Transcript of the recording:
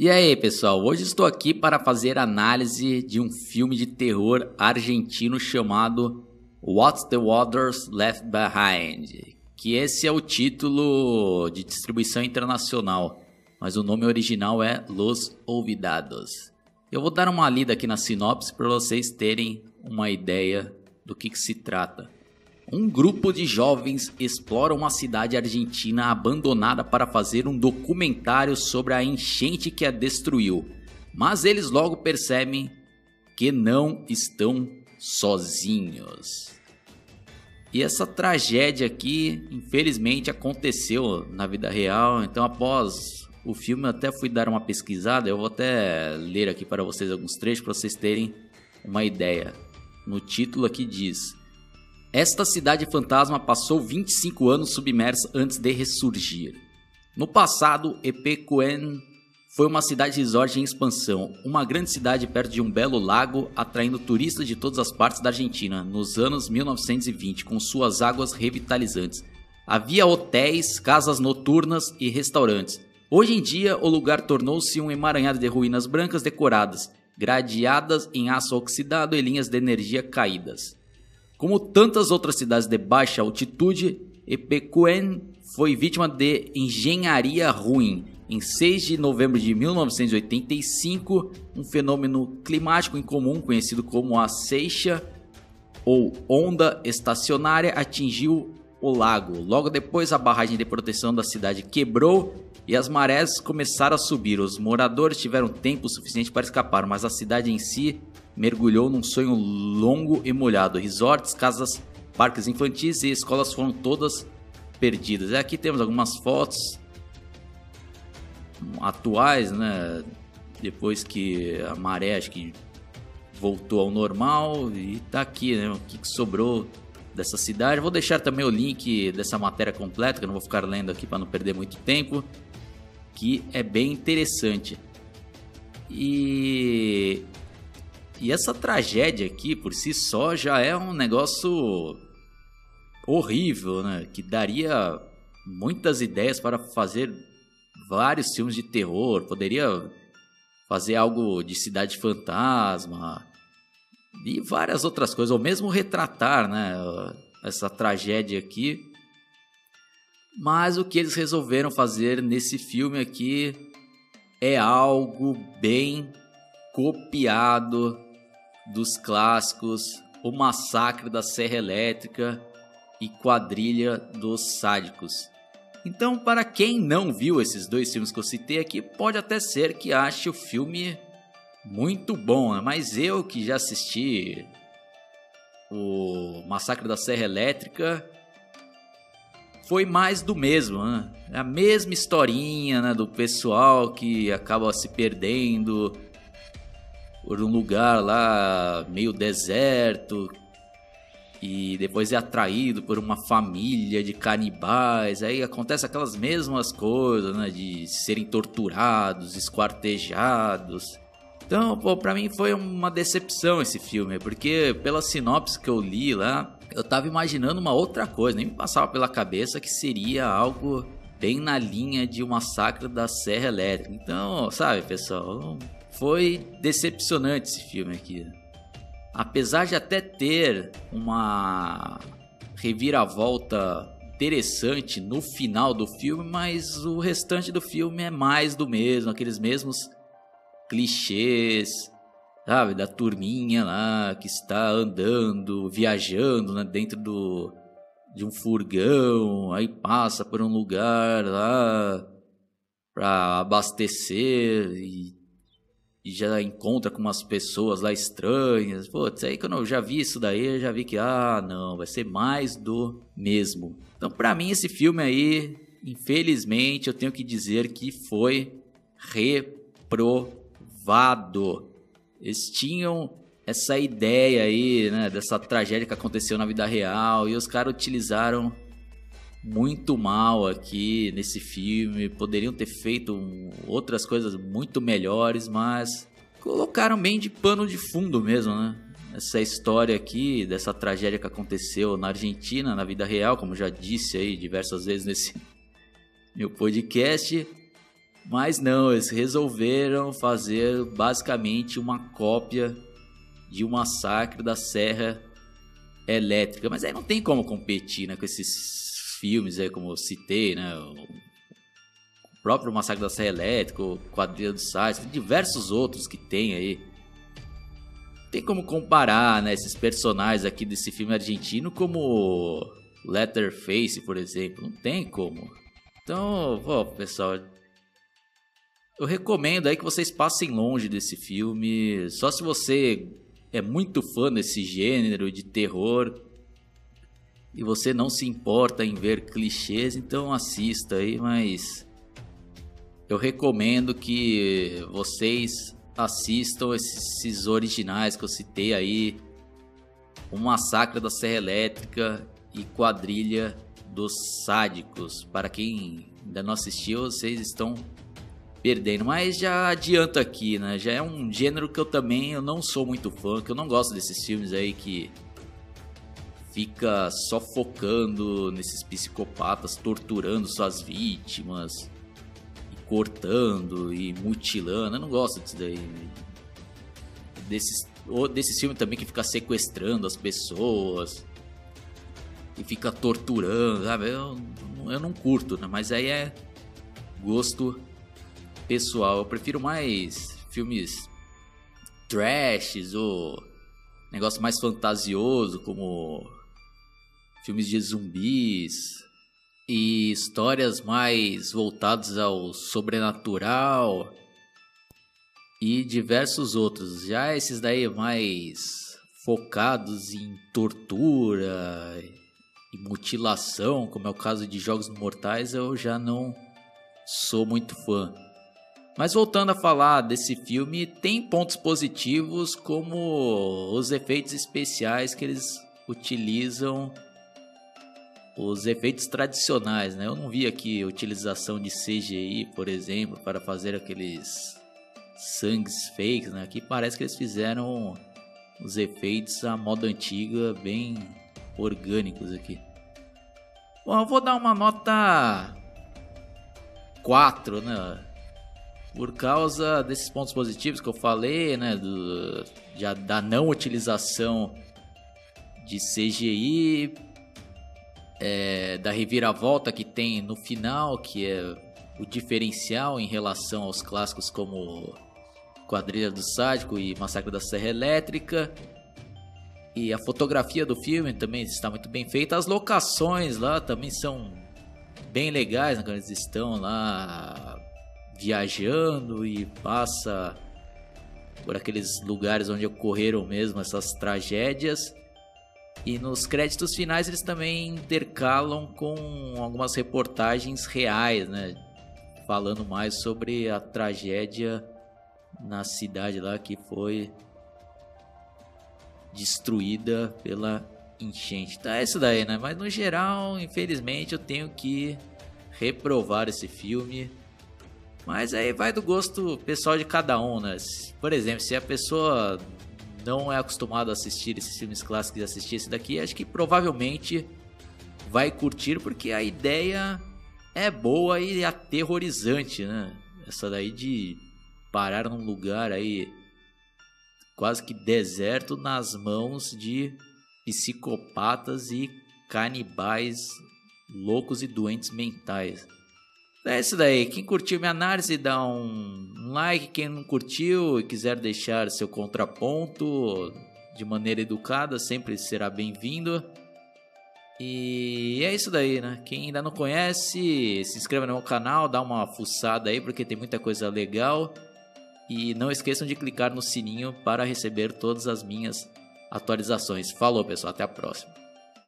E aí, pessoal? Hoje estou aqui para fazer análise de um filme de terror argentino chamado What's the Waters Left Behind, que esse é o título de distribuição internacional, mas o nome original é Los Olvidados. Eu vou dar uma lida aqui na sinopse para vocês terem uma ideia do que, que se trata. Um grupo de jovens explora uma cidade argentina abandonada para fazer um documentário sobre a enchente que a destruiu. Mas eles logo percebem que não estão sozinhos. E essa tragédia aqui, infelizmente, aconteceu na vida real. Então, após o filme, eu até fui dar uma pesquisada. Eu vou até ler aqui para vocês alguns trechos para vocês terem uma ideia. No título aqui diz: esta cidade fantasma passou 25 anos submersa antes de ressurgir. No passado, Epecuén foi uma cidade resort em expansão, uma grande cidade perto de um belo lago, atraindo turistas de todas as partes da Argentina nos anos 1920 com suas águas revitalizantes. Havia hotéis, casas noturnas e restaurantes. Hoje em dia, o lugar tornou-se um emaranhado de ruínas brancas decoradas, gradeadas em aço oxidado e linhas de energia caídas. Como tantas outras cidades de baixa altitude, Epecuén foi vítima de engenharia ruim. Em 6 de novembro de 1985, um fenômeno climático incomum conhecido como a seixa ou onda estacionária atingiu o lago. Logo depois, a barragem de proteção da cidade quebrou e as marés começaram a subir. Os moradores tiveram tempo suficiente para escapar, mas a cidade em si mergulhou num sonho longo e molhado. Resorts, casas, parques infantis e escolas foram todas perdidas. Aqui temos algumas fotos atuais, né? Depois que a maré acho que voltou ao normal e tá aqui, né? O que, que sobrou dessa cidade. Vou deixar também o link dessa matéria completa, que eu não vou ficar lendo aqui para não perder muito tempo, que é bem interessante. E e essa tragédia aqui, por si só, já é um negócio horrível, né? Que daria muitas ideias para fazer vários filmes de terror. Poderia fazer algo de Cidade Fantasma e várias outras coisas, ou mesmo retratar, né? Essa tragédia aqui. Mas o que eles resolveram fazer nesse filme aqui é algo bem copiado dos clássicos O Massacre da Serra Elétrica e Quadrilha dos Sádicos. Então, para quem não viu esses dois filmes que eu citei aqui, pode até ser que ache o filme muito bom, né? mas eu que já assisti o Massacre da Serra Elétrica foi mais do mesmo, né? A mesma historinha né, do pessoal que acaba se perdendo, por um lugar lá meio deserto e depois é atraído por uma família de canibais. Aí acontece aquelas mesmas coisas, né? De serem torturados, esquartejados. Então, pô, pra mim foi uma decepção esse filme, porque pela sinopse que eu li lá, eu tava imaginando uma outra coisa, nem me passava pela cabeça que seria algo bem na linha de um massacre da Serra Elétrica. Então, sabe, pessoal, foi decepcionante esse filme aqui. Apesar de até ter uma reviravolta interessante no final do filme, mas o restante do filme é mais do mesmo, aqueles mesmos clichês, sabe, da turminha lá que está andando, viajando né, dentro do de um furgão, aí passa por um lugar lá para abastecer e e já encontra com umas pessoas lá estranhas. Putz, aí quando eu já vi isso daí, eu já vi que, ah, não, vai ser mais do mesmo. Então, para mim, esse filme aí, infelizmente, eu tenho que dizer que foi reprovado. Eles tinham essa ideia aí, né, dessa tragédia que aconteceu na vida real e os caras utilizaram muito mal aqui nesse filme. Poderiam ter feito outras coisas muito melhores, mas colocaram bem de pano de fundo mesmo, né? Essa história aqui, dessa tragédia que aconteceu na Argentina, na vida real, como já disse aí diversas vezes nesse meu podcast. Mas não, eles resolveram fazer basicamente uma cópia de um massacre da Serra Elétrica. Mas aí não tem como competir né, com esses filmes aí, como eu citei, né? O próprio Massacre da Serra Elétrica, o Quadrilha do Sais, diversos outros que tem aí. Tem como comparar né, esses personagens aqui desse filme argentino como Letterface, por exemplo. Não tem como. Então, pessoal, eu recomendo aí que vocês passem longe desse filme. Só se você é muito fã desse gênero de terror e você não se importa em ver clichês, então assista aí, mas eu recomendo que vocês assistam esses originais que eu citei aí. O Massacre da Serra Elétrica e Quadrilha dos Sádicos. Para quem ainda não assistiu, vocês estão perdendo. Mas já adianto aqui, né? Já é um gênero que eu também eu não sou muito fã, que eu não gosto desses filmes aí que fica só focando nesses psicopatas torturando suas vítimas, e cortando e mutilando. Eu não gosto disso daí. Desses, desse filme também que fica sequestrando as pessoas e fica torturando, sabe? Eu, eu não curto, né? Mas aí é gosto pessoal. Eu prefiro mais filmes trashes ou negócio mais fantasioso, como filmes de zumbis e histórias mais voltadas ao sobrenatural e diversos outros. Já esses daí mais focados em tortura e mutilação, como é o caso de Jogos Mortais, eu já não sou muito fã. Mas voltando a falar desse filme, tem pontos positivos como os efeitos especiais que eles utilizam os efeitos tradicionais, né? Eu não vi aqui utilização de CGI, por exemplo, para fazer aqueles sangues fakes, né? Aqui parece que eles fizeram os efeitos à moda antiga, bem orgânicos aqui. Bom, eu vou dar uma nota 4, né? por causa desses pontos positivos que eu falei, né, do, da não utilização de CGI, é, da reviravolta que tem no final, que é o diferencial em relação aos clássicos como Quadrilha do Sádico e Massacre da Serra Elétrica. E a fotografia do filme também está muito bem feita. As locações lá também são bem legais, né, eles estão lá viajando e passa por aqueles lugares onde ocorreram mesmo essas tragédias. E nos créditos finais eles também intercalam com algumas reportagens reais, né? Falando mais sobre a tragédia na cidade lá que foi destruída pela enchente. Então é isso daí, né? Mas no geral, infelizmente, eu tenho que reprovar esse filme. Mas aí vai do gosto pessoal de cada um, né? Por exemplo, se a pessoa não é acostumada a assistir esses filmes clássicos e assistir esse daqui, acho que provavelmente vai curtir porque a ideia é boa e aterrorizante, né? Essa daí de parar num lugar aí quase que deserto nas mãos de psicopatas e canibais loucos e doentes mentais. É isso daí. Quem curtiu minha análise, dá um like. Quem não curtiu e quiser deixar seu contraponto de maneira educada, sempre será bem-vindo. E é isso daí, né? Quem ainda não conhece, se inscreva no meu canal, dá uma fuçada aí, porque tem muita coisa legal. E não esqueçam de clicar no sininho para receber todas as minhas atualizações. Falou, pessoal, até a próxima.